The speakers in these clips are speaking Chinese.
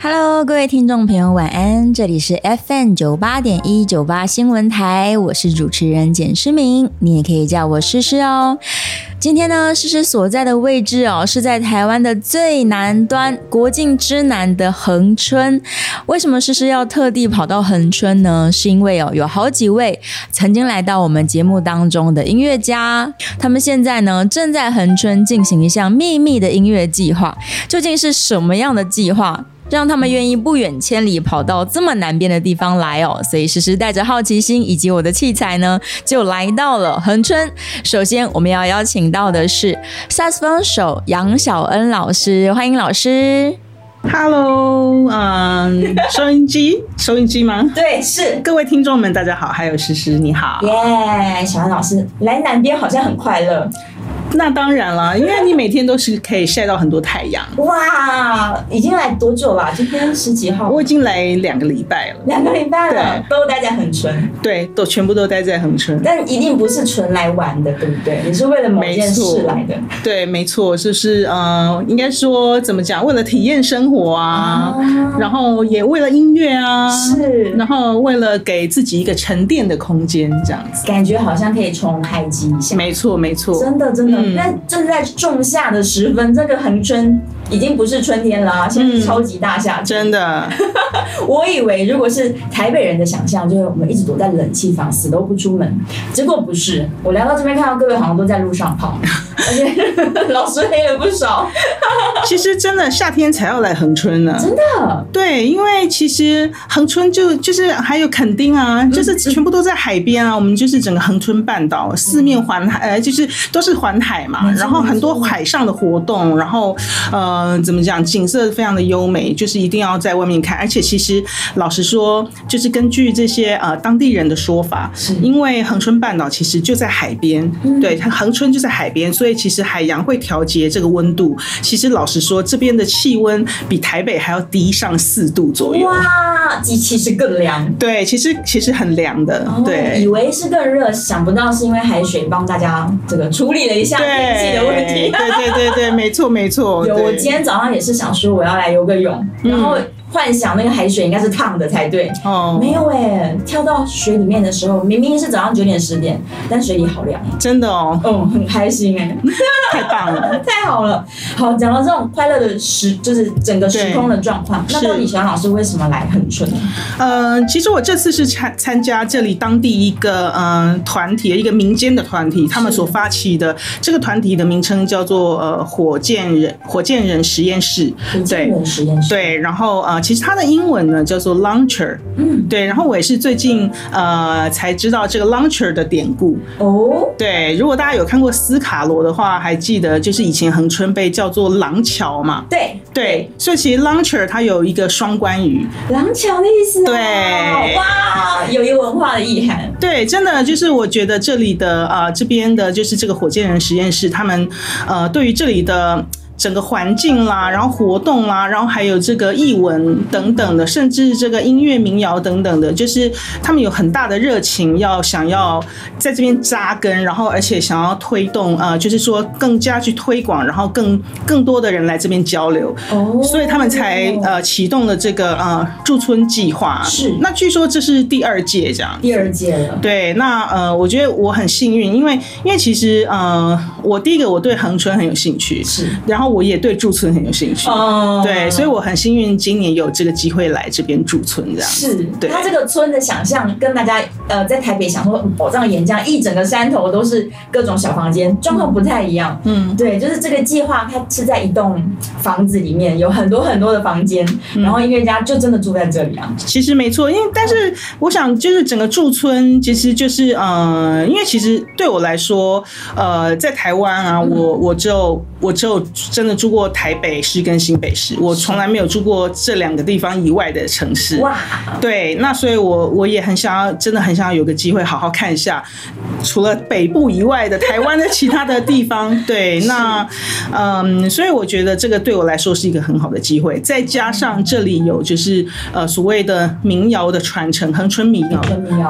Hello，各位听众朋友，晚安！这里是 FM 九八点一九八新闻台，我是主持人简诗明，你也可以叫我诗诗哦。今天呢，诗诗所在的位置哦，是在台湾的最南端，国境之南的恒春。为什么诗诗要特地跑到恒春呢？是因为哦，有好几位曾经来到我们节目当中的音乐家，他们现在呢，正在恒春进行一项秘密的音乐计划。究竟是什么样的计划？让他们愿意不远千里跑到这么南边的地方来哦，所以时时带着好奇心以及我的器材呢，就来到了恒春。首先，我们要邀请到的是萨斯风手杨小恩老师，欢迎老师。Hello，嗯，收音机，收音机吗？对，是。各位听众们，大家好，还有诗诗，你好。耶，小恩老师来南边好像很快乐。那当然了，因为你每天都是可以晒到很多太阳。哇，已经来多久了？今天十几号？我已经来两个礼拜了。两个礼拜了，都待在恒春。对，都全部都待在恒春。但一定不是纯来玩的，对不对？你是为了某件事来的。对，没错，就是呃，应该说怎么讲？为了体验生活啊，然后也为了音乐啊，是，然后为了给自己一个沉淀的空间，这样子。感觉好像可以重开机一下。没错，没错，真的，真的。那正在仲夏的时分，这个恒春已经不是春天了，现在是超级大夏天。真的，我以为如果是台北人的想象，就是我们一直躲在冷气房，死都不出门。结果不是，我来到这边看到各位好像都在路上跑，而且 老师黑了不少。其实真的夏天才要来恒春呢，真的。对，因为其实恒春就就是还有垦丁啊，就是全部都在海边啊。我们就是整个恒春半岛四面环海，呃，就是都是环海嘛。然后很多海上的活动，然后呃，怎么讲，景色非常的优美，就是一定要在外面看。而且其实老实说，就是根据这些呃当地人的说法，是因为恒春半岛其实就在海边，对，它恒春就在海边，所以其实海洋会调节这个温度。其实老实说，这边的气温比台北还要低上四度左右。哇，其其实更凉。对，其实其实很凉的。对，以为是更热，想不到是因为海水帮大家这个处理了一下天气的问题。对对对对，没错没错。有，我今天早上也是想说我要来游个泳，然后。幻想那个海水应该是烫的才对，哦，没有哎，跳到水里面的时候，明明是早上九点十点，但水里好凉，真的哦，嗯，很开心哎，太棒了，太好了。好，讲到这种快乐的时，就是整个时空的状况。那到底小老师为什么来恒春？呃，其实我这次是参参加这里当地一个嗯团体，一个民间的团体，他们所发起的这个团体的名称叫做呃火箭人火箭人实验室，火箭人实验室，对，然后呃。其实它的英文呢叫做 launcher，嗯，对，然后我也是最近呃才知道这个 launcher 的典故。哦，对，如果大家有看过斯卡罗的话，还记得就是以前恒春被叫做廊桥嘛，对对，所以其实 launcher 它有一个双关语，廊桥的意思，对，哇，有一个文化的意涵，对，真的就是我觉得这里的呃这边的就是这个火箭人实验室，他们呃对于这里的。整个环境啦，然后活动啦，然后还有这个译文等等的，甚至这个音乐民谣等等的，就是他们有很大的热情，要想要在这边扎根，然后而且想要推动，呃，就是说更加去推广，然后更更多的人来这边交流，哦，所以他们才呃启动了这个呃驻村计划。是，那据说这是第二届这样。第二届了。对，那呃，我觉得我很幸运，因为因为其实呃，我第一个我对恒春很有兴趣，是，然后。我也对驻村很有兴趣，哦，对，所以我很幸运今年有这个机会来这边驻村，这样是。对，他这个村的想象跟大家呃在台北想说，宝藏岩浆一整个山头都是各种小房间，状况不太一样。嗯，对，就是这个计划，它是在一栋房子里面有很多很多的房间，然后音乐家就真的住在这里啊。其实没错，因为但是我想就是整个驻村其实就是呃，因为其实对我来说，呃，在台湾啊，我我就我就。真的住过台北市跟新北市，我从来没有住过这两个地方以外的城市。哇，对，那所以我我也很想要，真的很想要有个机会好好看一下，除了北部以外的台湾的其他的地方。对，那嗯，所以我觉得这个对我来说是一个很好的机会，再加上这里有就是呃所谓的民谣的传承，恒春民谣，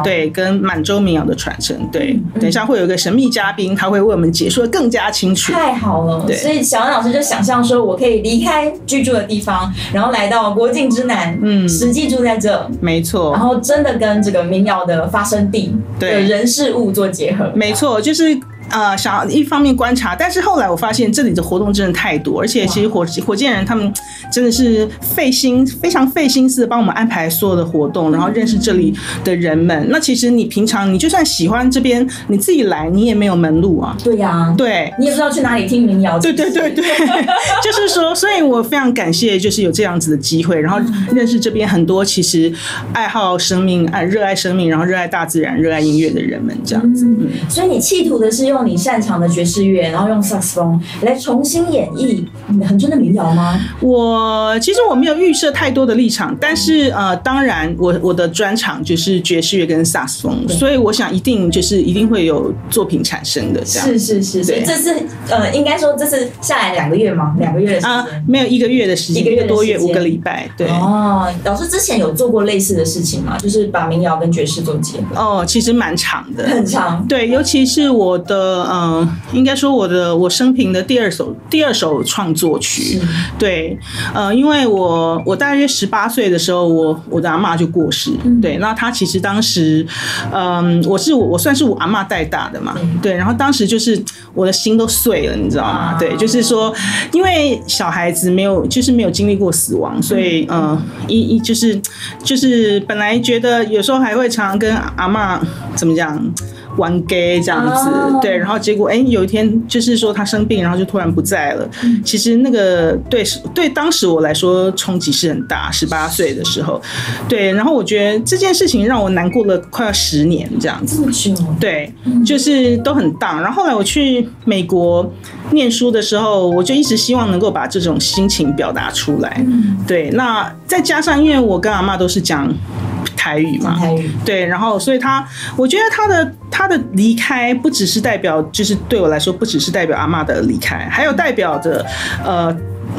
对，跟满洲民谣的传承。对，等一下会有一个神秘嘉宾，他会为我们解说的更加清楚。太好了，对所以小安老师就想象说，我可以离开居住的地方，然后来到国境之南，嗯。实际住在这，没错。然，后真的跟这个民谣的发生地的对人事物做结合，没错，就是。呃，想要一方面观察，但是后来我发现这里的活动真的太多，而且其实火火箭人他们真的是费心，非常费心思地帮我们安排所有的活动，然后认识这里的人们。那其实你平常你就算喜欢这边，你自己来你也没有门路啊。对呀、对，你也不知道去哪里听民谣，对对对对，就是说，所以我非常感谢，就是有这样子的机会，然后认识这边很多其实爱好生命、爱热爱生命，然后热爱大自然、热爱音乐的人们，这样子。嗯，所以你企图的是用你擅长的爵士乐，然后用萨克斯风来重新演绎恒春的民谣吗？我其实我没有预设太多的立场，但是呃，当然我我的专长就是爵士乐跟萨克斯风，所以我想一定就是一定会有作品产生的这样。是是是，所以这次呃，应该说这是下来两个月吗？两个月的时啊间。，没有一个月的时间，一个月多月五个礼拜，对。哦，老师之前有做过类似的事情吗？就是把民谣跟爵士做结合，哦，其实蛮长的，很长。对，尤其是我的，嗯、应该说我的我生平的第二首第二首创作曲，对，呃，因为我我大约十八岁的时候，我我的阿妈就过世，对，那她其实当时，嗯、我是我我算是我阿妈带大的嘛，对，然后当时就是我的心都碎了，你知道吗？啊。对，就是说，因为小孩子没有就是没有经历过死亡，所以呃，一一就是就是本来觉得有时候还会常常跟阿妈怎么讲。玩 gay 这样子，哦对，然后结果哎、有一天就是说他生病，然后就突然不在了。其实那个对对当时我来说冲击是很大，十八岁的时候，对，然后我觉得这件事情让我难过了快要十年这样子。对，就是都很荡。然后后来我去美国念书的时候，我就一直希望能够把这种心情表达出来。对，那再加上因为我跟阿妈都是讲台语嘛，台语，对，然后所以他，我觉得他的他的离开不只是代表，就是对我来说，不只是代表阿嬷的离开，还有代表着呃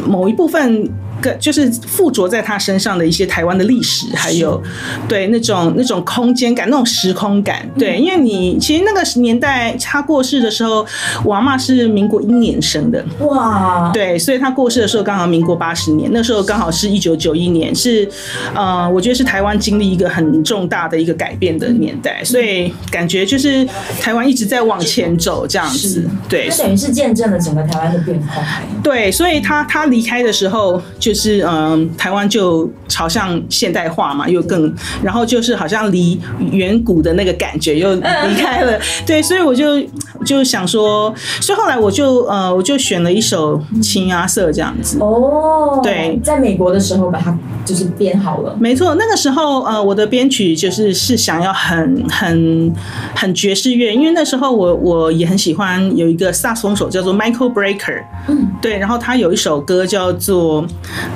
某一部分。个就是附着在他身上的一些台湾的历史，还有对那种那种空间感、那种时空感，对，因为你其实那个年代他过世的时候，我阿妈是民国一年生的，哇，对，所以他过世的时候刚好民国八十年，那时候刚好是一九九一年，是呃，我觉得是台湾经历一个很重大的一个改变的年代，所以感觉就是台湾一直在往前走这样子，对那等于是见证了整个台湾的变化。对，所以他他离开的时候，就是嗯、台湾就朝向现代化嘛，又更，然后就是好像离远古的那个感觉又离开了，对，所以我就就想说，所以后来我就呃，我就选了一首《青鸦色》这样子。哦，对。在美国的时候把它就是编好了。没错，那个时候呃，我的编曲就是是想要很很很爵士乐，因为那时候我我也很喜欢有一个萨克斯风手叫做 Michael Breaker，嗯，对，然后他有一首歌叫做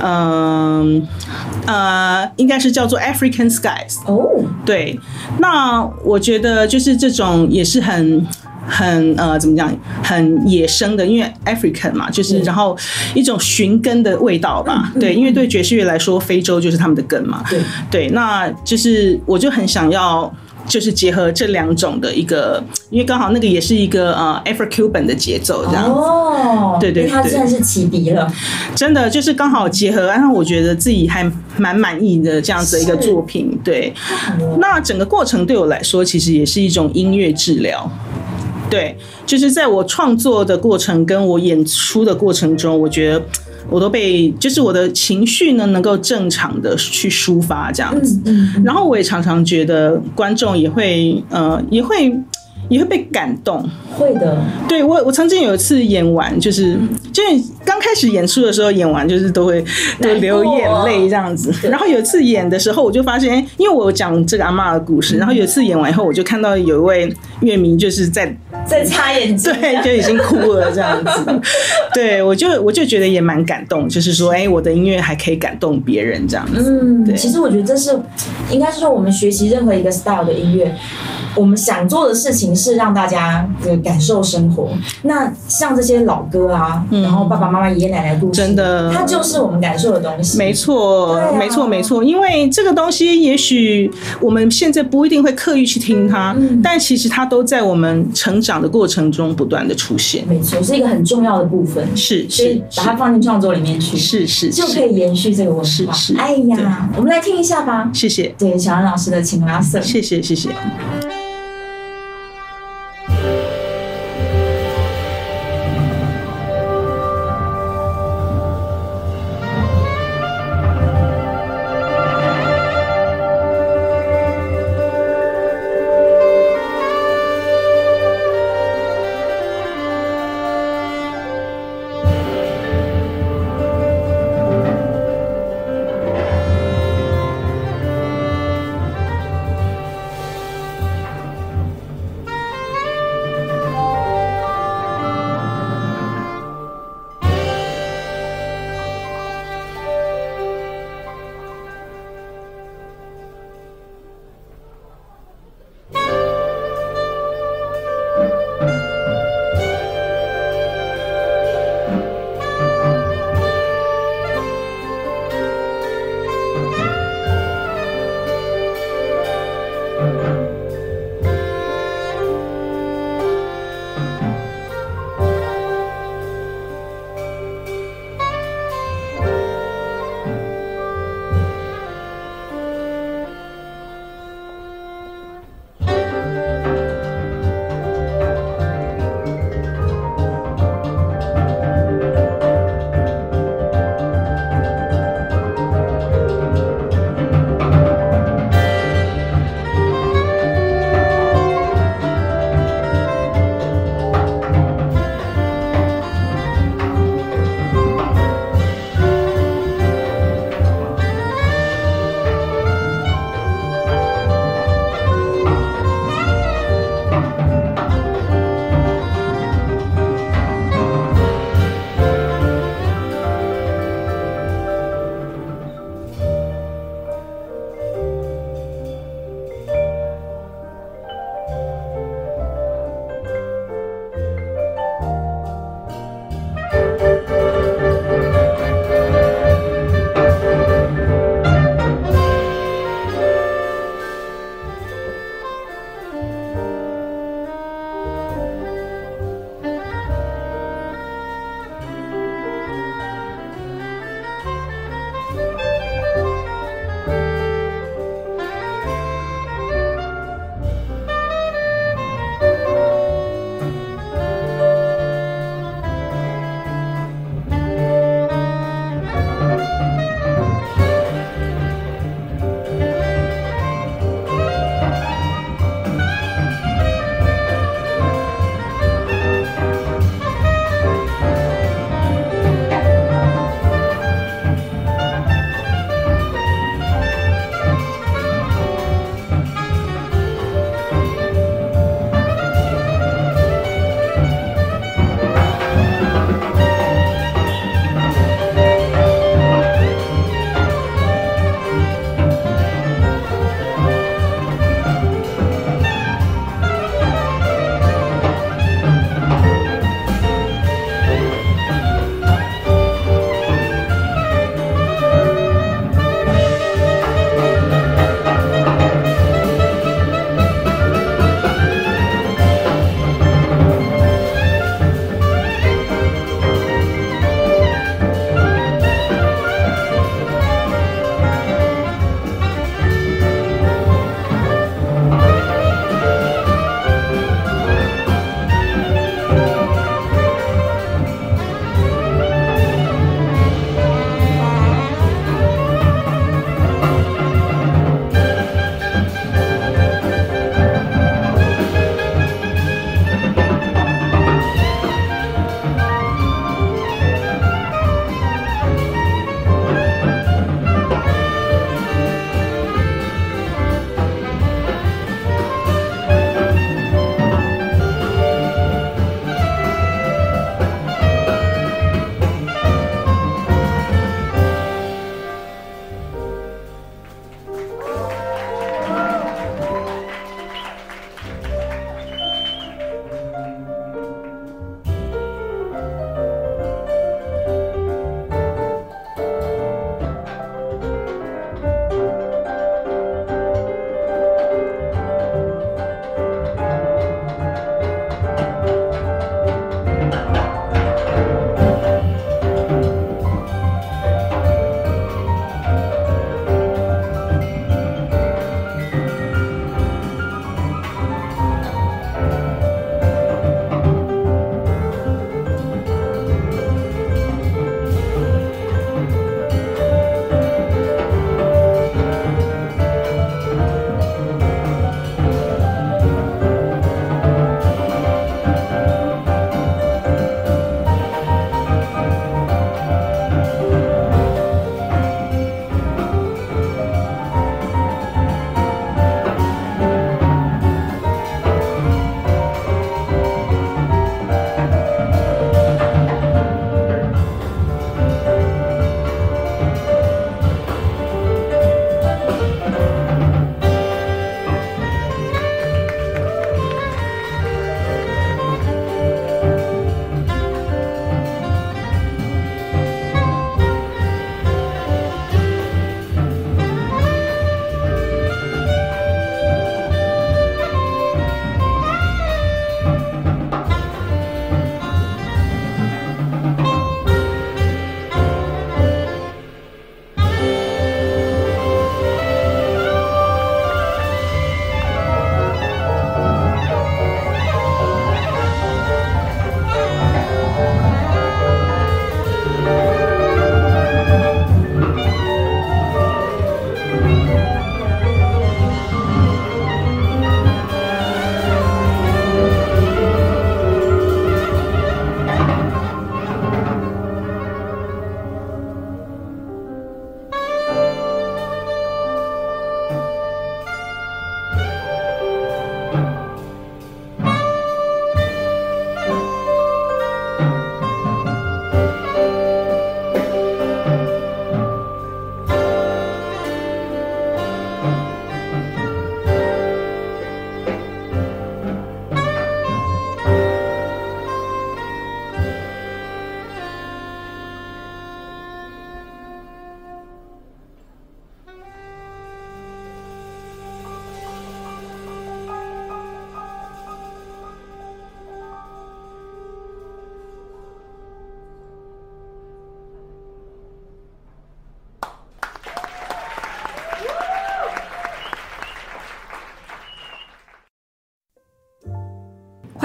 嗯呃应该是叫做 African Skies，哦，对，那我觉得就是这种也是很。很呃，怎么讲？很野生的，因为 African 嘛，就是然后一种寻根的味道吧。对，因为对爵士乐来说，非洲就是他们的根嘛。对，对，那就是我就很想要。就是结合这两种的一个，因为刚好那个也是一个呃 Afro Cuban 的节奏，这样子。哦，对对它对算是启迪了。真的就是刚好结合，然后我觉得自己还蛮满意的这样子的一个作品。对，那整个过程对我来说，其实也是一种音乐治疗。对，就是在我创作的过程跟我演出的过程中，我觉得我都被，就是我的情绪呢能够正常的去抒发这样子。然后我也常常觉得观众也会，呃，也会也会被感动。会的。对我，我曾经有一次演完，就是就是刚开始演出的时候，演完就是都会都流眼泪这样子。然后有一次演的时候，我就发现，哎，因为我讲这个阿嬷的故事，然后有一次演完以后，我就看到有一位乐迷就是在在擦眼睛，对，就已经哭了这样子。对我就我就觉得也蛮感动，就是说，哎，我的音乐还可以感动别人这样子。嗯，对其实我觉得这是应该是说我们学习任何一个 style 的音乐。我们想做的事情是让大家呃感受生活。那像这些老歌啊，然后爸爸妈妈、爷爷奶奶故事，嗯真的它就是我们感受的东西。没错，没错，没错。因为这个东西，也许我们现在不一定会刻意去听它，嗯但其实它都在我们成长的过程中不断的出现。没错，是一个很重要的部分。是所以是把它放进创作里面去，是是，就可以延续这个文化。是是哎呀，我们来听一下吧。谢谢，对，小安老师的《情拉色》。谢谢，谢谢。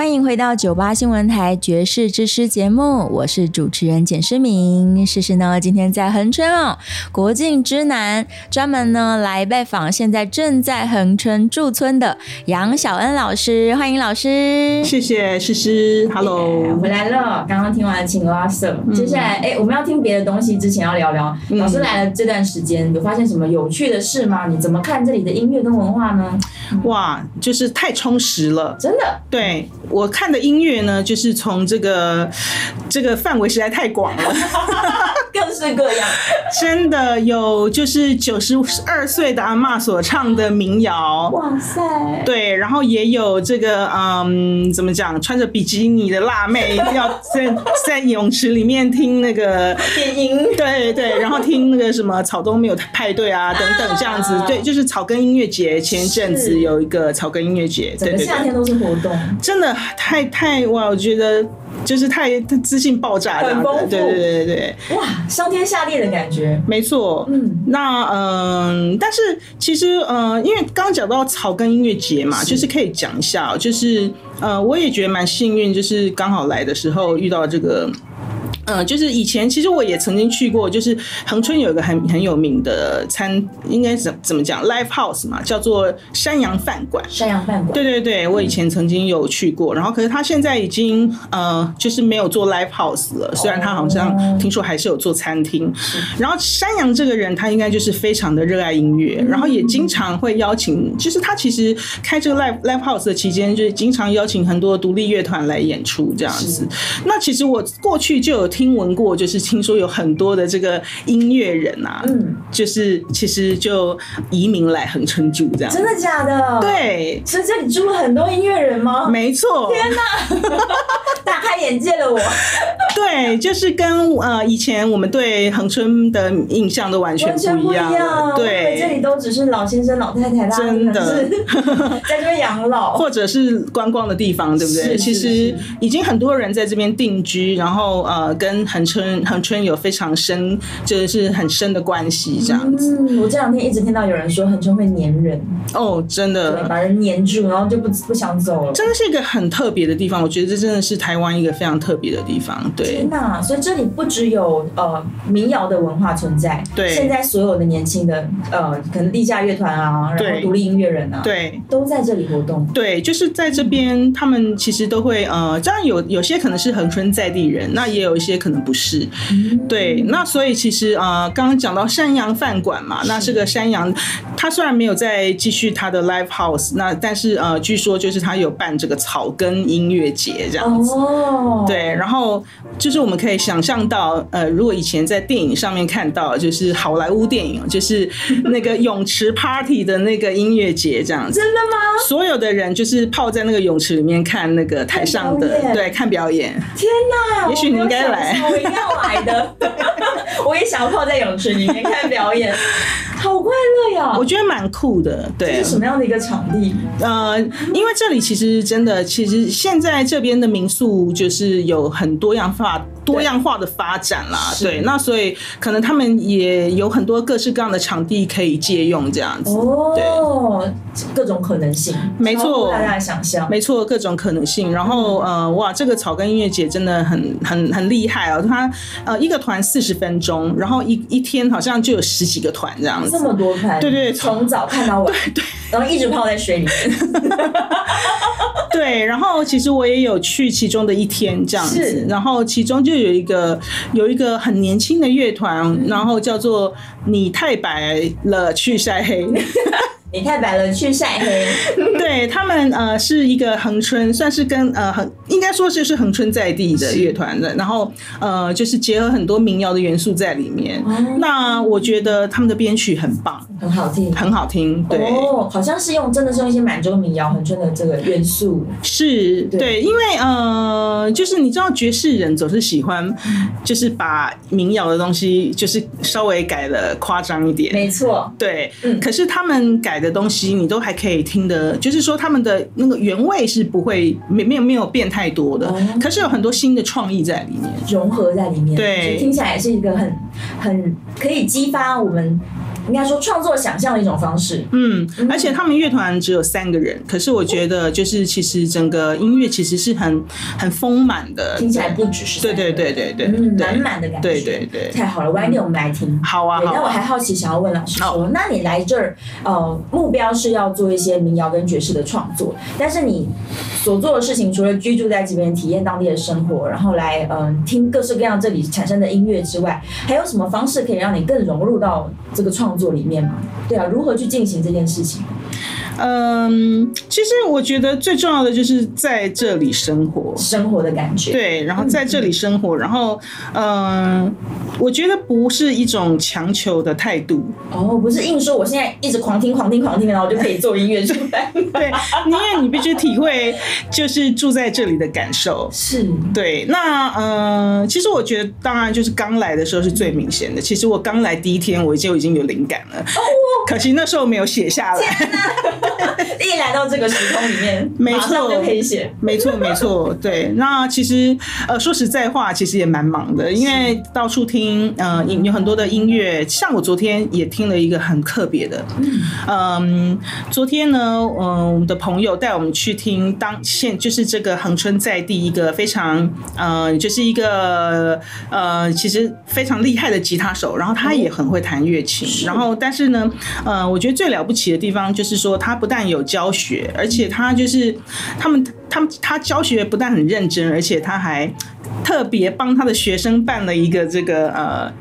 欢迎回到九八新闻台《爵士之师》节目，我是主持人简诗明。诗诗呢，今天在恒春哦，国境之南，专门呢来拜访现在正在恒春驻村的杨小恩老师，欢迎老师。谢谢诗诗，Hello，回来了。刚刚听完《情拉色》，接下来哎，我们要听别的东西之前要聊聊。老师来了这段时间，有发现什么有趣的事吗？你怎么看这里的音乐跟文化呢？哇，就是太充实了，真的。对我我看的音乐呢，就是从这个这个范围实在太广了，各式各样。真的有，就是九十二岁的阿妈所唱的民谣，哇塞。对，然后也有这个嗯，怎么讲，穿着比基尼的辣妹要在在泳池里面听那个电音，对对，然后听那个什么草东没有派对啊等等这样子，对，就是草根音乐节前一阵子。有一个草根音乐节，整个夏天都是活动，真的太太哇！我觉得就是太自信爆炸，很丰富，对对对对哇，上天下地的感觉，没错。嗯，那嗯，但是其实嗯，因为刚刚讲到草根音乐节嘛，就是可以讲一下，就是呃，我也觉得蛮幸运，就是刚好来的时候遇到这个。嗯，就是以前其实我也曾经去过，就是恒春有一个很很有名的餐，应该怎怎么讲，live house 嘛，叫做山羊饭馆。山羊饭馆。对对对，我以前曾经有去过，然后可是他现在已经呃，就是没有做 live house 了，虽然他好像听说还是有做餐厅。然后山羊这个人，他应该就是非常的热爱音乐，然后也经常会邀请，就是他其实开这个 live live house 的期间，就是经常邀请很多独立乐团来演出这样子。那其实我过去就有。听闻过，就是听说有很多的这个音乐人啊，嗯，就是其实就移民来恒春住这样，真的假的？对，所以这里住了很多音乐人吗？没错，天哪，大开眼界了我。对，就是跟呃以前我们对恒春的印象都完全不一样。对，这里都只是老先生老太太，真的 在这边养老，或者是观光的地方，对不对？其实已经很多人在这边定居，然后呃跟。恒春恒春有非常深，就是很深的关系，这样子。嗯，我这两天一直听到有人说恒春会黏人，哦，真的把人黏住，然后就不不想走了。真的是一个很特别的地方，我觉得这真的是台湾一个非常特别的地方。对，天哪！所以这里不只有呃民谣的文化存在，对，现在所有的年轻的呃可能地下乐团啊，然后独立音乐人啊，对，都在这里活动。对，就是在这边，他们其实都会呃，当然有有些可能是恒春在地人，那也有一些。可能不是，对，那所以其实啊，刚刚讲到山羊饭馆嘛，那是个山羊，他虽然没有再继续他的 live house，那但是呃，据说就是他有办这个草根音乐节这样子，对，然后就是我们可以想象到，呃，如果以前在电影上面看到，就是好莱坞电影，就是那个 泳池 party 的那个音乐节这样子，真的吗？所有的人就是泡在那个泳池里面看那个台上的，对，看表演。天哪！也许你应该来。我一定要来的，我也想要泡在泳池里面看表演，好快乐呀！我觉得蛮酷的，对。这是什么样的一个场地？呃，因为这里其实真的，其实现在这边的民宿就是有很多样化。多样化的发展啦，对，那所以可能他们也有很多各式各样的场地可以借用，这样子，哦，各种可能性，没错，大家的想象，没错，各种可能性。然后呃，哇，这个草根音乐节真的很很很厉害哦，他呃一个团四十分钟，然后一一天好像就有十几个团这样子，这么多团，对对，从早看到晚，对对，然后一直泡在水里面，对，然后其实我也有去其中的一天这样子，然后其中就。有一个有一个很年轻的乐团，然后叫做“你太白了，去晒黑”。你太白了，去晒黑。对他们呃是一个恒春，算是跟呃恒应该说就是恒春在地的乐团的，然后呃就是结合很多民谣的元素在里面。那我觉得他们的编曲很棒，很好听，很好听。对，哦，好像是用真的是用一些满洲民谣恒春的这个元素。是对，因为呃就是你知道爵士人总是喜欢就是把民谣的东西就是稍微改的夸张一点。没错，对，嗯，可是他们改的东西你都还可以听的，就是说他们的那个原味是不会没没有没有变太多的，可是有很多新的创意在里面，融合在里面，对，听起来是一个很很可以激发我们。应该说创作想象的一种方式。嗯，而且他们乐团只有三个人，可是我觉得就是其实整个音乐其实是很很丰满的，听起来不只是对对对对对，满满的感觉。对对对，太好了，晚点我们来听。好啊，那我还好奇，想要问老师说，那你来这儿，呃，目标是要做一些民谣跟爵士的创作，但是你所做的事情，除了居住在这边体验当地的生活，然后来嗯听各式各样这里产生的音乐之外，还有什么方式可以让你更融入到这个创？作里面嘛，对啊，如何去进行这件事情？嗯，其实我觉得最重要的就是在这里生活，生活的感觉。对，然后在这里生活，然后，嗯，我觉得不是一种强求的态度。哦，不是硬说我现在一直狂听、狂听、狂听，然后我就可以做音乐出来。对，因为你必须体会就是住在这里的感受。是，对。那，嗯，其实我觉得，当然就是刚来的时候是最明显的。其实我刚来第一天，我就已经有灵感了。哦，可惜那时候没有写下来。一来到这个时空里面，没错就可以写，没错没错，对。那其实呃说实在话，其实也蛮忙的，因为到处听，呃，有很多的音乐。像我昨天也听了一个很特别的，嗯，昨天呢，嗯，我们的朋友带我们去听当现就是这个恒春在地一个非常呃，就是一个呃，其实非常厉害的吉他手，然后他也很会弹乐琴，然后但是呢，呃，我觉得最了不起的地方就是说他不但有教学，而且他就是他们，他们他教学不但很认真，而且他还。特别帮他的学生办了一个这个呃，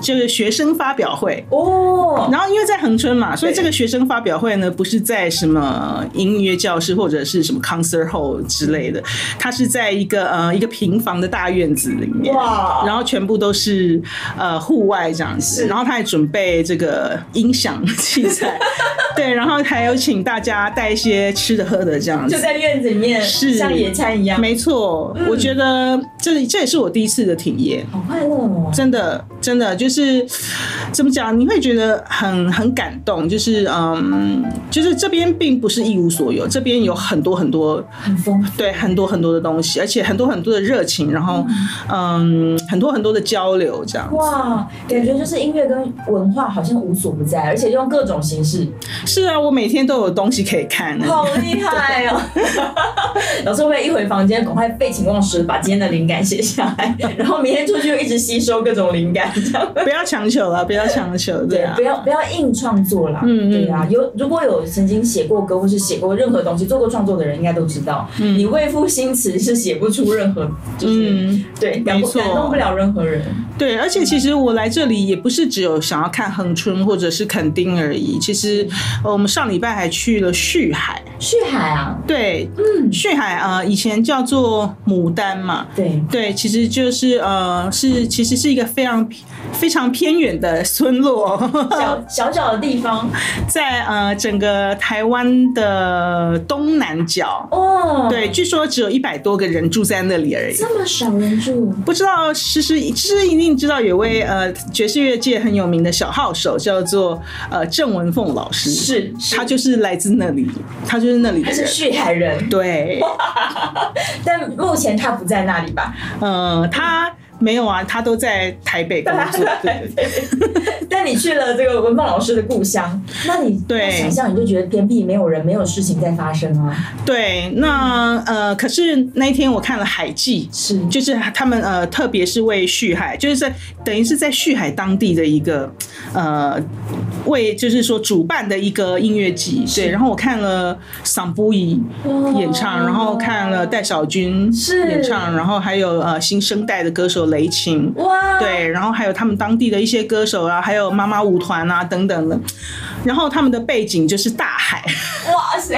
就是学生发表会哦。然后因为在恒春嘛，所以这个学生发表会呢，不是在什么音乐教室或者是什么 concert hall 之类的，他是在一个呃一个平房的大院子里面。哇！然后全部都是呃户外这样子，然后他还准备这个音响器材，对，然后还有请大家带一些吃的喝的这样子，就在院子里面，是像野餐一样。没错，我觉得。这这也是我第一次的体验，好快乐哦！真的，真的就是怎么讲，你会觉得很很感动。就是嗯，就是这边并不是一无所有，这边有很多很多很丰对很多很多的东西，而且很多很多的热情，然后嗯，很多很多的交流，这样哇，感觉就是音乐跟文化好像无所不在，而且用各种形式。是啊，我每天都有东西可以看，好厉害哦！有时候会一回房间，赶快废寝忘食把今天的灵感。写下来，然后明天出去就一直吸收各种灵感，不要强求了，不要强求，对啊，不要不要硬创作了，嗯对啊，有如果有曾经写过歌或是写过任何东西做过创作的人，应该都知道，嗯。你未赋新词是写不出任何，就是对，感感动不了任何人。对，而且其实我来这里也不是只有想要看恒春或者是垦丁而已，其实我们上礼拜还去了旭海，旭海啊，对，嗯，旭海啊，以前叫做牡丹嘛，对。对，其实就是呃，是其实是一个非常非常偏远的村落，小 小小的地方，在呃整个台湾的东南角。哦。对，据说只有一百多个人住在那里而已，这么少人住，不知道其实其实一定知道有位呃爵士乐界很有名的小号手叫做呃郑文凤老师，是他就是来自那里，他就是那里的人，是旭海人，对，但目前他不在那里吧？呃，他没有啊，他都在台北工作。对，但你去了这个文芳老师的故乡，那你对想象你就觉得偏僻，没有人，没有事情在发生啊。对，那呃，可是那一天我看了海记，是就是他们呃，特别是为旭海，就是在等于是在旭海当地的一个呃。为就是说主办的一个音乐季，对，然后我看了桑布伊演唱，然后看了戴小军演唱，然后还有呃新生代的歌手手雷琴。哇，对，然后还有他们当地的一些歌手啊，还有妈妈舞团啊等等的，然后他们的背景就是大海，哇塞，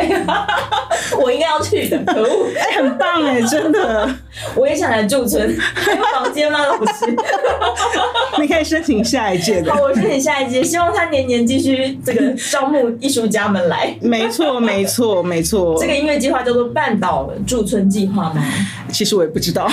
我应该要去的，可恶，哎，很棒哎，真的，我也想来驻村，还有房间吗，老师？你可以申请下一届的。好，，我申请下一届，希望他年年继续这个招募艺术家们来。没错，没错，没错，这个音乐计划叫做半岛驻村计划吗？其实我也不知道，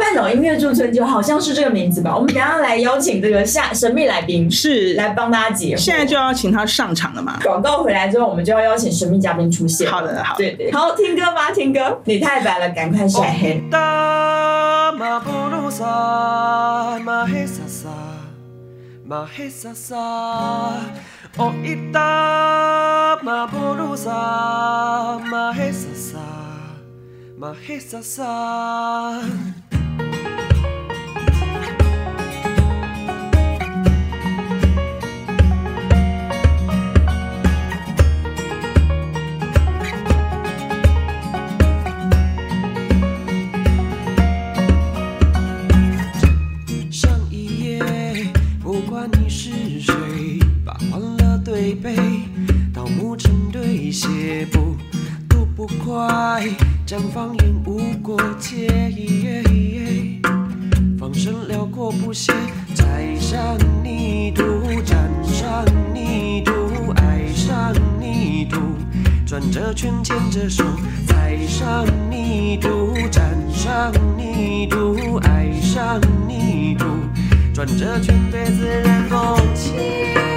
半岛音乐驻村就好像是这个名字吧？我们等一下来邀请这个下神秘来宾是来帮大家解惑。现在就要请他上场了嘛？广告回来之后，我们就要邀请神秘嘉宾出现。好的好的对对，好听歌吧，听歌。你太白了，赶快晒黑。对写，不读不快，将方言无过界，放声辽阔不歇，踩上泥土，沾上泥土，爱上泥土。转着圈，牵着手，踩上泥土，沾上泥土，爱上泥土，转着圈，对自然共情。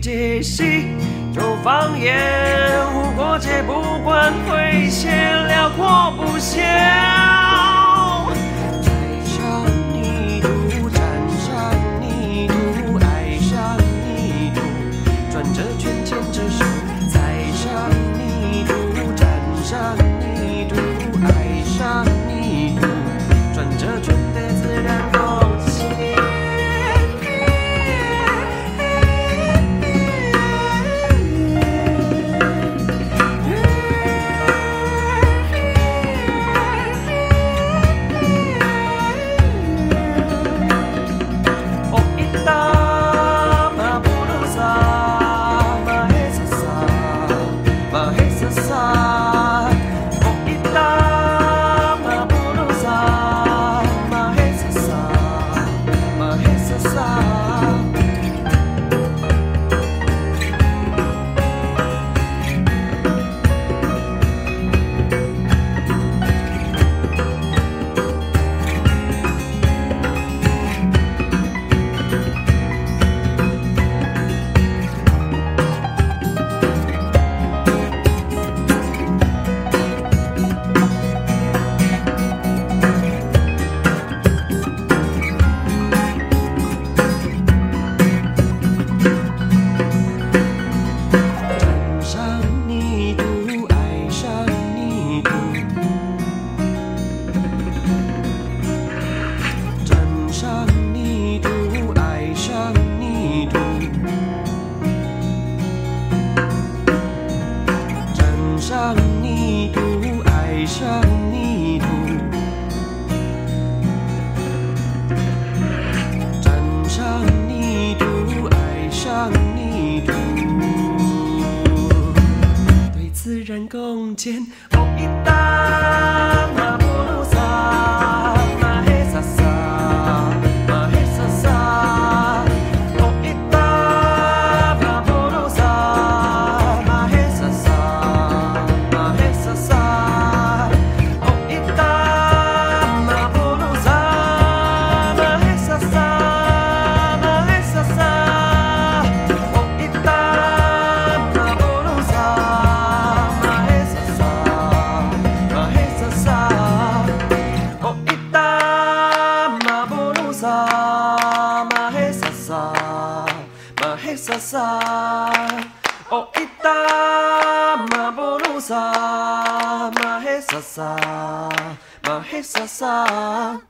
解析就放眼无过界不管危险辽阔不限自然共建。哦，一大嘛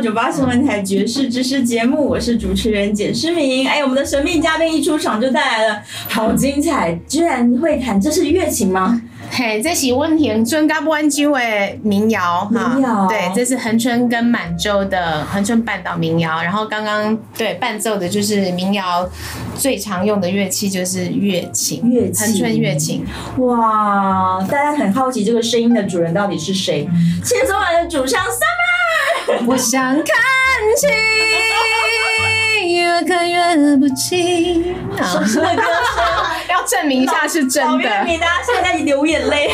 九八新闻台爵士知识节目，我是主持人简诗明。哎，我们的神秘嘉宾一出场就带来了好精彩，居然会弹，这是乐琴吗？嘿，这是温田尊甲湾州的民谣哈民谣对，这是恒春跟满洲的恒春半岛民谣。然后刚刚对伴奏的就是民谣最常用的乐器就是乐琴，乐器恒春乐琴。哇，大家很好奇这个声音的主人到底是谁？千昨晚的主唱 Summer。我想看清，越看越不清。什么歌声？要证明一下是真老乐的，迷，大家现在流眼泪，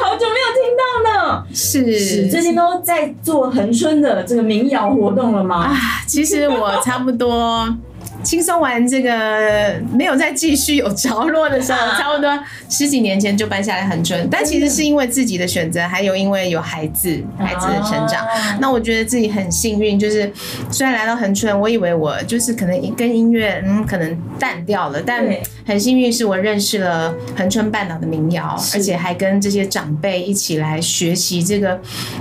好久没有听到呢。是是，最近都在做恒春的这个民谣活动了吗？啊，其实我差不多轻松完这个，没有再继续有着落的时候，差不多十几年前就搬下来恒春。但其实是因为自己的选择，还有因为有孩子，孩子的成长。啊那我觉得自己很幸运，就是虽然来到恒春，我以为我就是可能跟音乐嗯可能淡掉了，但对很幸运是我认识了恒春半岛的民谣，而且还跟这些长辈一起来学习这个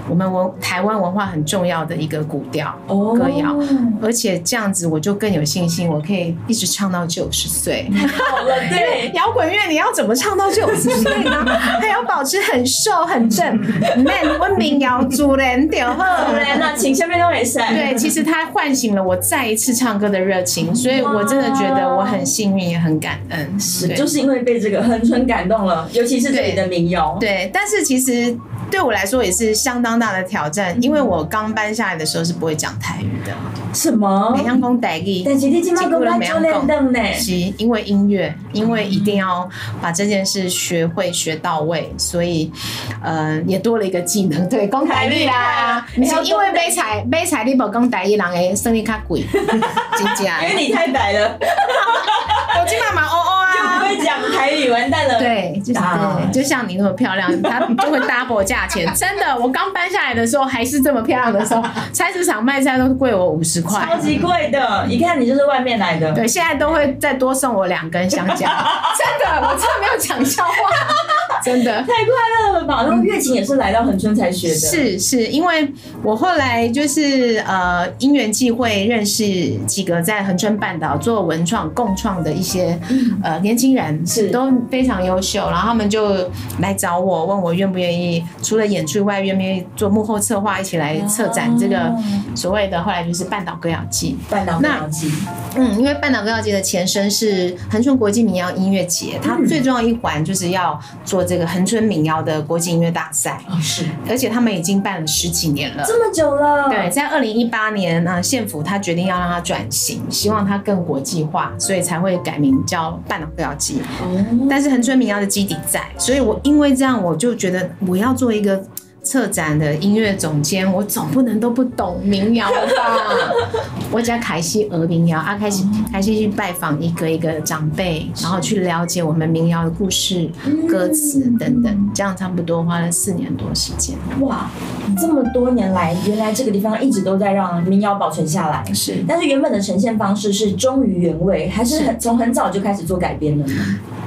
我们文台湾文化很重要的一个古调哦歌谣，而且这样子我就更有信心，我可以一直唱到九十岁。好了，对。摇滚乐你要怎么唱到九十岁呢？还要保持很瘦很正，man 温民谣主人屌好呵。嘞，那请下面都也是。对，其实它唤醒了我再一次唱歌的热情，所以我真的觉得我很幸运，也很感恩。是，对。就是因为被这个恒春感动了，尤其是这里的民谣。对，但是其实对我来说也是相当大的挑战，因为我刚搬下来的时候是不会讲台语的，什么？美香公台语，但是你今麦跟我就练凳呢？是因为音乐，因为一定要把这件事学会学到位，所以呃也多了一个技能，对，公台语啦。没有是因为买菜买菜你无讲台语，人会生意较贵，真正的。因为你太白了，我今晚嘛哦会讲台语，完蛋了。对，就是啊对，就像你那么漂亮，他就会 double 价钱。真的，我刚搬下来的时候还是这么漂亮的时候，菜市场卖菜都贵我五十块。超级贵的，一看你就是外面来的。对，现在都会再多送我两根香蕉。真的，我真的没有讲笑话，真的。太快乐了吧！然后乐琴也是来到恒春才学的，是是，因为我后来就是呃因缘际会认识几个在恒春半岛做文创共创的一些呃年轻人，是都非常优秀，然后他们就来找我，问我愿不愿意除了演出以外，愿不愿意做幕后策划，一起来策展这个哦所谓的后来就是半岛歌谣季。半岛歌谣季，嗯，因为半岛歌谣节的前身是恒春国际民谣音乐节，它最重要一环就是要做这个恒春民谣的国际音乐大赛，哦是而且他们已经办了十几年了。这么久了，对，在二零一八年啊，县府他决定要让它转型，希望它更国际化，所以才会改名叫半岛歌谣季。哦，但是恒春民谣的基底在，所以我因为这样，我就觉得我要做一个策展的音乐总监，我总不能都不懂民谣吧？我只要开始学民谣啊，开始开始去拜访一个一个长辈，然后去了解我们民谣的故事、歌词等等，这样差不多花了四年多时间。哇，你这么多年来，原来这个地方一直都在让民谣保存下来。是但是原本的呈现方式是忠于原味，还是很从很早就开始做改编的呢？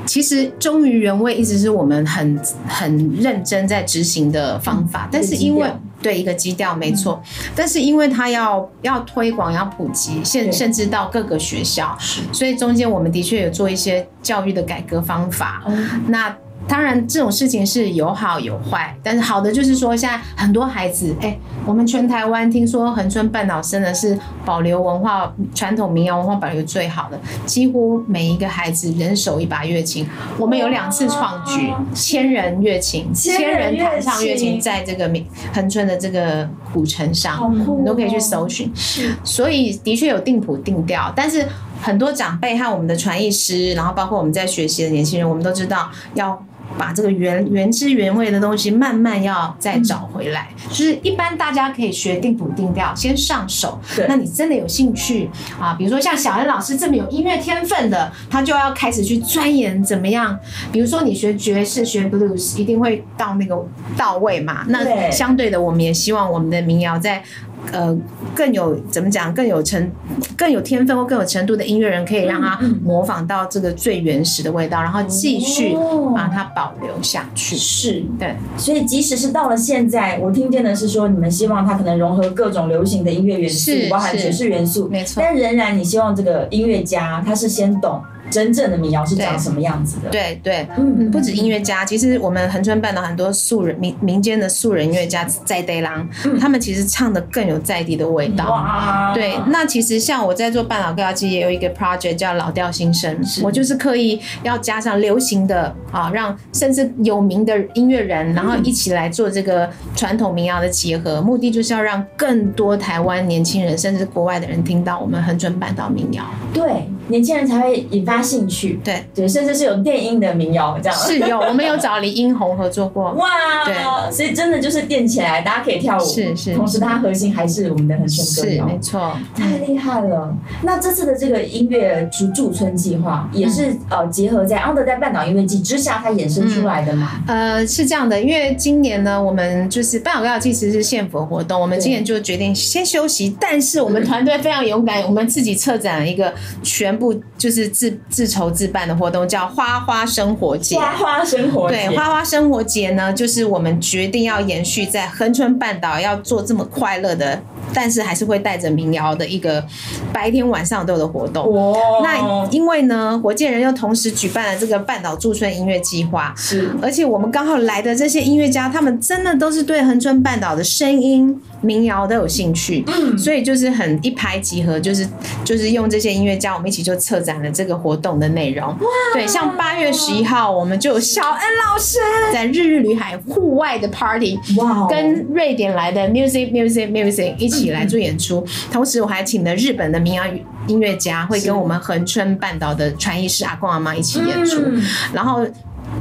其实忠于原味一直是我们很很认真在执行的方法，但是因为对一个基调没错，但是因为它要要推广要普及，甚甚至到各个学校，所以中间我们的确有做一些教育的改革方法。哦，那当然这种事情是有好有坏，但是好的就是说现在很多孩子，哎、我们全台湾听说恒春半岛真的是保留文化传统民谣文化保留最好的，几乎每一个孩子人手一把乐琴。我们有两次创举，千人乐琴，千人弹唱乐乐琴琴，在这个民恒春的这个古城上，哦你都可以去搜寻。所以的确有定谱定调，但是很多长辈和我们的传艺师，然后包括我们在学习的年轻人，我们都知道要。把这个原原汁原味的东西慢慢要再找回来，就是一般大家可以学定谱定调，先上手对。那你真的有兴趣啊？比如说像小恩老师这么有音乐天分的，他就要开始去钻研怎么样。比如说你学爵士、学 blues，一定会到那个到位嘛。那相对的，我们也希望我们的民谣在呃更有怎么讲更有程更有天分或更有程度的音乐人，可以让他模仿到这个最原始的味道，然后继续哦把它保留下去。是。对，所以，即使是到了现在，我听见的是说，你们希望它可能融合各种流行的音乐元素，包含爵士元素，没错但仍然，你希望这个音乐家他是先懂真正的民谣是长什么样子的。，对对，不止音乐家，其实我们恒春半岛很多素人民民间的素人音乐家在地郎，他们其实唱的更有在地的味道。哇，对，那其实像我在做半岛歌谣季，也有一个 project 叫老调新生，我就是刻意要加上流行的啊，让甚至有名的音乐人，然后一起来做这个传统民谣的结合，目的就是要让更多台湾年轻人，甚至国外的人听到我们恒春半岛民谣。对，年轻人才会引发兴趣。对，对，甚至是有电音的民谣这样。是有，我们有找李英红合作过。哇，对所以真的就是电起来，大家可以跳舞，是是同时它核心还是我们的恒春歌是谣。没错，太厉害了！那这次的这个音乐驻驻村计划，也是、呃结合在 Under 在半岛音乐季之下，它衍生出来的嘛？呃，是这样的，因为今年呢，我们就是半岛歌谣季其实是献佛活动，我们今年就决定先休息，但是我们团队非常勇敢，我们自己策展了一个全部就是自自筹自办的活动，叫花花生活节。花花生活节对，花花生活节呢，就是我们决定要延续在恒春半岛要做这么快乐的，但是还是会带着民谣的一个白天晚上都有的活动。哇，那因为呢，火箭人又同时举办了这个半岛驻村音乐计划，是而且我们刚好来的这些音乐家，他们真的都是对恒春半岛的声音、民谣都有兴趣，嗯，所以就是很一拍即合，就是就是用这些音乐家，我们一起就策展了这个活动的内容。对，像八月十一号，我们就有小恩老师在日日旅海户外的 party，哇哦跟瑞典来的 music music music 一起来做演出。同时，我还请了日本的民谣音乐家，会跟我们恒春半岛的传艺师阿公阿妈一起演出。嗯然后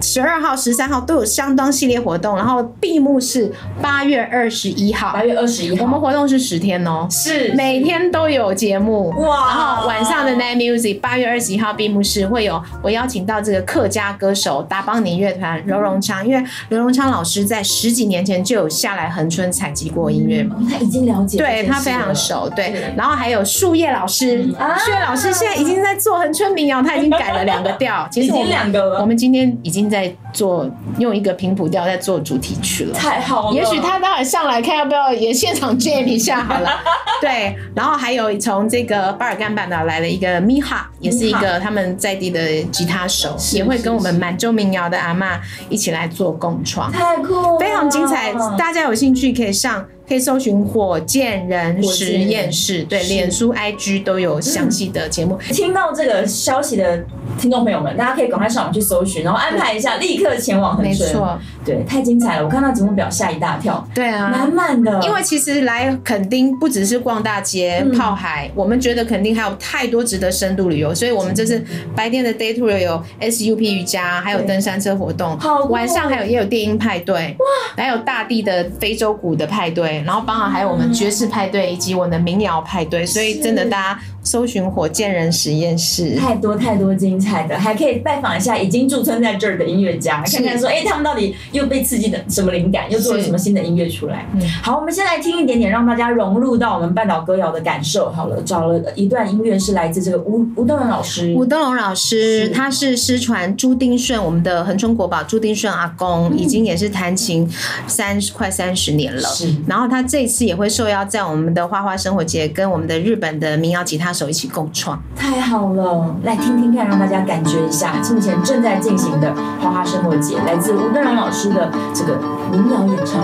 十二号、十三号都有相当系列活动，然后闭幕是八月二十一号。八。月二十一号，我们活动是十天哦，是。每天都有节目。哇。然后晚上的 Night Music 八月二十一号闭幕式会有我邀请到这个客家歌手达邦尼乐团刘荣昌，因为刘荣昌老师在十几年前就有下来恒春采集过音乐。他已经了解对他非常熟，对，然后还有树叶老师，啊。树叶老师现在已经在做恒春民谣，他已经改了两个调，其实我已经们两个了。我们今天已经在做用一个平谱调在做主题曲了。太好了，也许他待会上来看要不要也现场 jam 一下好了。对，然后还有从这个巴尔干半岛来了一个米哈，也是一个他们在地的吉他手，也会跟我们满洲民谣的阿嬷一起来做共创，太酷了，非常精彩。大家有兴趣可以上。可以搜寻火箭人实验室，对，脸书、IG 都有详细的节目。听到这个消息的听众朋友们，大家可以赶快上网去搜寻，然后安排一下，立刻前往。没错，对，太精彩了！我看到节目表吓一大跳，对啊，满满的。因为其实来垦丁不只是逛大街、嗯。泡海，我们觉得垦丁还有太多值得深度旅游，所以我们这次白天的 day tour 有 SUP 瑜伽，还有登山车活动好，晚上还有也有电音派对，哇。还有大地的非洲鼓的派对，然后包含还有我们爵士派对以及我们的民谣派对，所以真的大家搜寻火箭人实验室。太多太多精彩的，还可以拜访一下已经驻村在这儿的音乐家，看看说，哎、他们到底又被刺激的什么灵感，又做了什么新的音乐出来。嗯好，我们先来听一点点，让大家融入到我们半岛歌谣的感受。好了，找了一段音乐是来自这个吴吴东仁老师，吴登龙老师是，他是失传朱丁顺，我们的恒春国宝朱丁顺阿公，已经也是弹琴三十快三十年了是。然后他这次也会受邀在我们的花花生活节跟我们的日本的民谣吉他手一起共创。太好了，来听听看，让大家感觉一下目前正在进行的花花生活节，来自吴登兰老师的这个民谣演唱。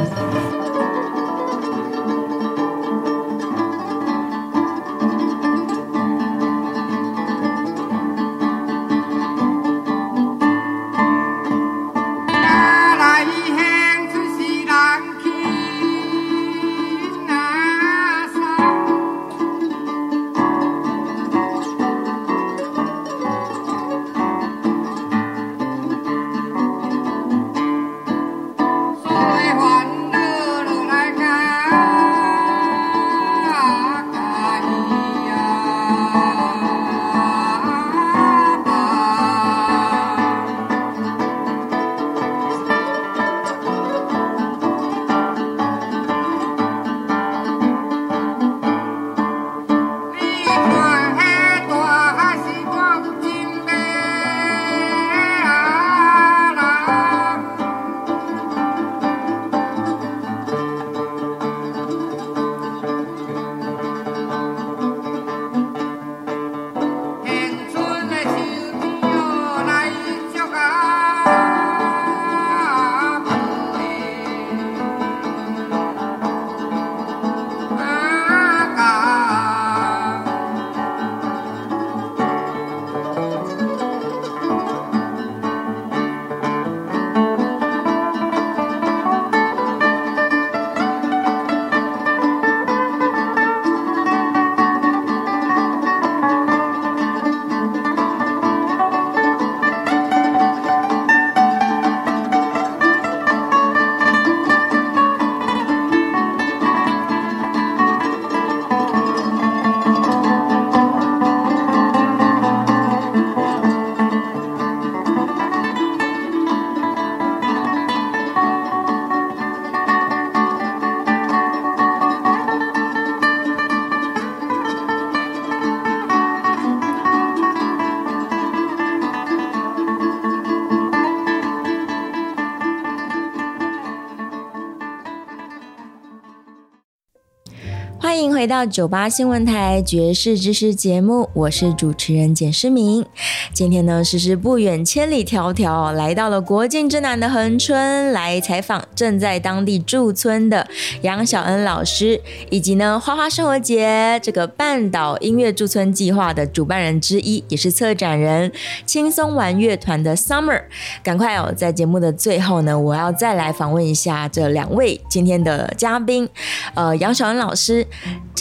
到酒吧新闻台爵士知识节目，我是主持人简诗明。今天呢，诗诗不远千里迢迢来到了国境之南的恒春，来采访正在当地驻村的杨小恩老师，以及呢花花生活节这个半岛音乐驻村计划的主办人之一，也是策展人轻松玩乐团的 Summer。赶快哦，在节目的最后呢，我要再来访问一下这两位今天的嘉宾，呃，杨小恩老师。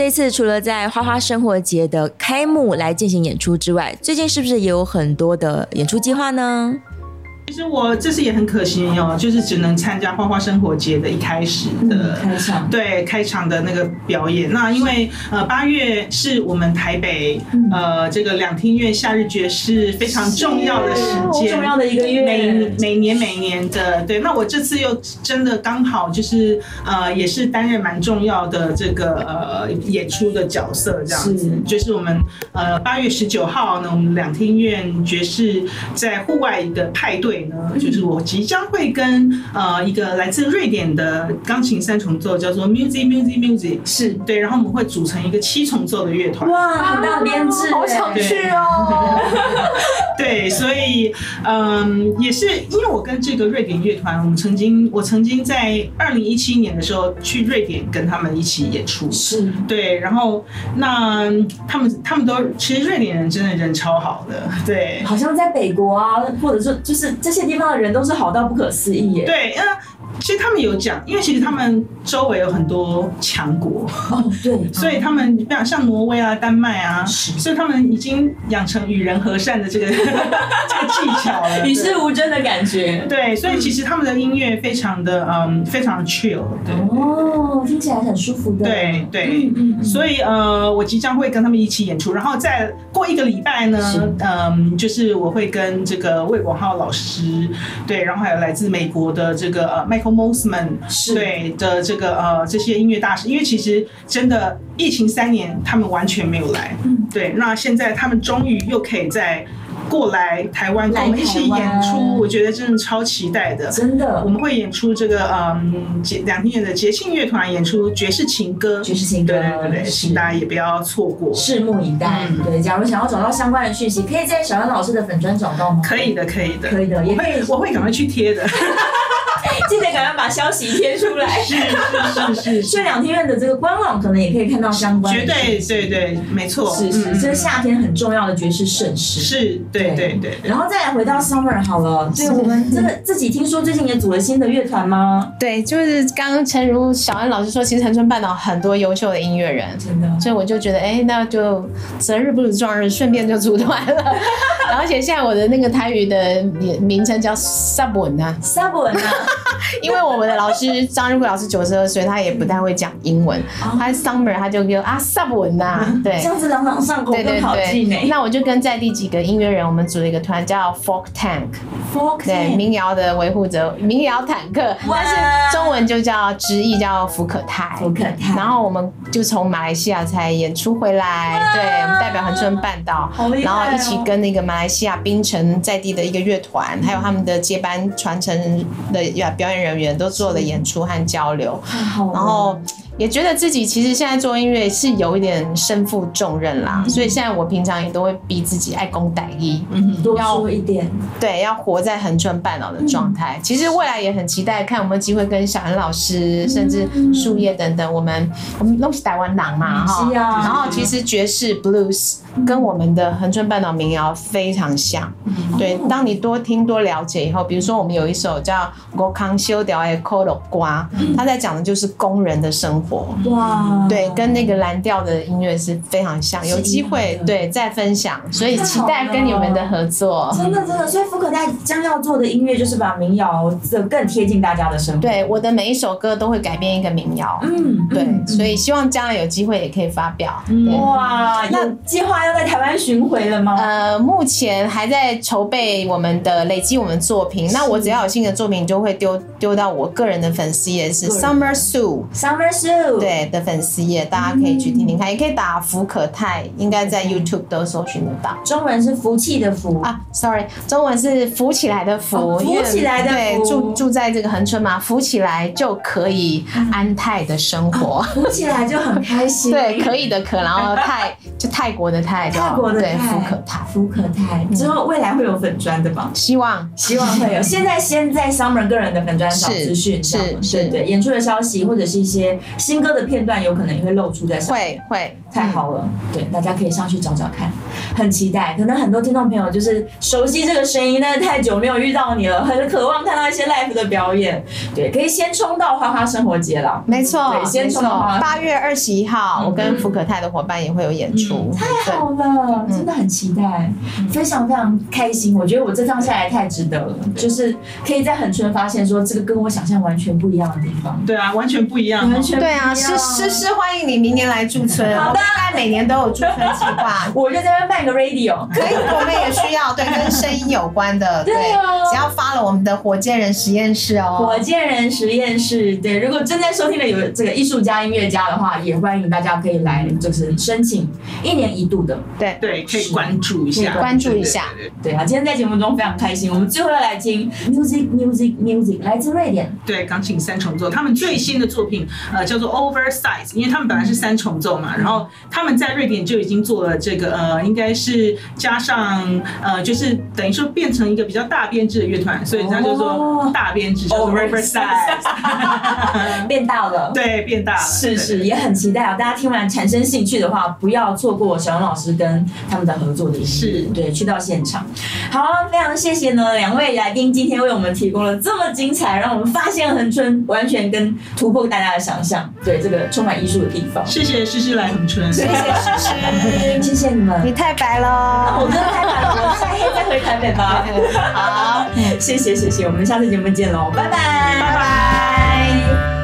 这次除了在花花生活节的开幕来进行演出之外，最近是不是也有很多的演出计划呢？其实我这次也很可惜哦，就是只能参加花花生活节的一开始的、开场。对开场的那个表演。那因为呃八月是我们台北、呃这个两厅院夏日爵士非常重要的时间，重要的一个月。每每年每年的对。那我这次又真的刚好就是呃也是担任蛮重要的这个呃演出的角色这样子，是。就是我们呃八月十九号呢，我们两厅院爵士在户外的派对呢，就是我即将会跟呃一个来自瑞典的钢琴三重奏叫做 Music Music Music 是对，然后我们会组成一个七重奏的乐团。哇，很大编制，好想去哦！对，所以嗯，也是因为我跟这个瑞典乐团，我们曾经我曾经在二零一七年的时候去瑞典跟他们一起演出。是对，然后那他们他们都其实瑞典人真的人超好的，对好像在北国啊，或者说就是这些地方的人都是好到不可思议耶。对，其实他们有讲，因为其实他们周围有很多强国，哦，对，所以他们比方像挪威啊、丹麦啊，是。所以他们已经养成与人和善的这个 这个技巧了，与世无争的感觉。对，所以其实他们的音乐非常的嗯，非常的 chill，对。哦，听起来很舒服的。对对，嗯嗯所以呃，我即将会跟他们一起演出，然后再过一个礼拜呢，嗯，就是我会跟这个魏广浩老师，对，然后还有来自美国的这个呃 Michael Mosman，是对的这个呃这些音乐大师，因为其实真的疫情三年，他们完全没有来，嗯对，那现在他们终于又可以在过来台湾跟我们一起演出，我觉得真的超期待的。真的我，们会演出这个嗯节两天的节庆乐团演出爵士情歌，爵士情歌对对对请大家也不要错过。拭目以待。嗯对，假如想要找到相关的讯息，可以在小安老师的粉专找到吗？可以的，可以的，可以的也我可以会我会赶快去贴的。记得赶快把消息贴出来。是是是 是所以两厅院的这个官网可能也可以看到相关的绝对对对，没错，是是，嗯这是夏天很重要的爵士盛事。是，对对对对。然后再来回到 Summer 好了，对我们这个自己听说最近也组了新的乐团吗？对，就是刚刚诚如小安老师说，其实恒春半岛很多优秀的音乐人，真的所以我就觉得，哎、那就择日不如撞日，顺便就组团了。而且现在我的那个台语的名名称叫 Sub 文啊，Summer 啊，因为我们的老师张日贵老师九十二岁，他也不太会讲英文，他 Summer 他就给我啊 Sub 文呐，对。这。样子朗朗上口对好记对，呢。那我就跟在地几个音乐人，我们组了一个团叫 Folk Tank，Folk 对，民谣的维护者，民谣坦克，哇。但是中文就叫直译叫福可泰。福可泰。然后我们就从马来西亚才演出回来，对，我们代表恒春半岛然后一起跟那个马来西亚槟城在地的一个乐团，还有他们的接班传承的表演人员都做了演出和交流。然后也觉得自己其实现在做音乐是有一点身负重任嗯啦，所以现在我平常也都会逼自己爱公歹义，多说一点，对，要活在恒春半岛的状态。其实未来也很期待看有没有机会跟小恩老师，甚至树叶等等，我们我们都是台湾狼嘛哈。是啊然后其实爵士 blues 跟我们的恒春半岛民谣非常像。对，当你多听多了解以后，比如说我们有一首叫《我康修掉的扣肉瓜》，他在讲的就是工人的生活。哇，对，跟那个蓝调的音乐是非常像，有机会对再分享，所以期待跟你们的合作。真的真的，所以福可泰将要做的音乐就是把民谣这更贴近大家的生活。对，我的每一首歌都会改编一个民谣。嗯，对，嗯所以希望将来有机会也可以发表。嗯哇，那计划要在台湾巡回了吗？呃，目前还在筹备我们的累积我们作品。那我只要有新的作品，就会丢丢到我个人的粉丝也是 Summer Sue。Summer Sue 对的粉丝页，大家可以去听听看，也可以打福可泰，应该在 YouTube 都搜寻得到。中文是福气的福啊，sorry，中文是浮起来的浮，哦浮起来的对，浮住住在这个恒春嘛，浮起来就可以安泰的生活。浮起来就很开心。对，可以的可，然后泰就泰国的泰，泰国的福可泰，福可泰之后未来会有粉砖的吧？希望希望会有。现在先在 Summer 个人的粉砖找是资讯，是是对对，演出的消息或者是一些新歌的片段，有可能也会露出在上面。会会太好了，对，大家可以上去找找看，很期待。可能很多听众朋友就是熟悉这个声音，但是太久没有遇到你了，很渴望看到一些 live 的表演。对，可以先冲到花花生活节了。没错对，先冲到花花。八月二十一号，我跟福可泰的伙伴也会有演出，太好了，真的很期待，非常非常开心。我觉得我这趟下来太值得了，就是可以在很春发现说这个跟我想象完全不一样的地方，对啊，完全不一样哦。完全不一对啊，样诗诗诗欢迎你明年来驻村，好的我们应该每年都有驻村计划。我就在那边办个 radio，可以，我们也需要对跟声音有关的，对，只要发了我们的火箭人实验室哦火。箭人实验室，对，如果正在收听的有这个艺术家、音乐家的话，也欢迎大家可以来，就是申请一年一度的。对，对，可以关注一下，关注一下对。啊，今天在节目中非常开心，我们最后要来听 music music music，来自瑞典。对，钢琴三重奏，他们最新的作品呃叫做 Oversize，因为他们本来是三重奏嘛，然后他们在瑞典就已经做了这个呃，应该是加上呃，就是等于说变成一个比较大编制的乐团，所以人家就说大编制，叫做 Oversize，变大了。对，变大了，是是，也很期待啊！大家听完产生兴趣的话，不要错过小杨老师跟他们的合作的音乐，是对，去到现场。好，非常谢谢呢两位来宾今天为我们提供了这么精彩，让我们发现恒春完全跟突破大家的想象，对这个充满艺术的地方。谢谢诗诗来恒春，谢谢诗诗，谢谢你们，你太白了。我真的太白了，我下黑再回台北吧。好，谢谢谢谢，我们下次节目见喽，拜拜，拜拜。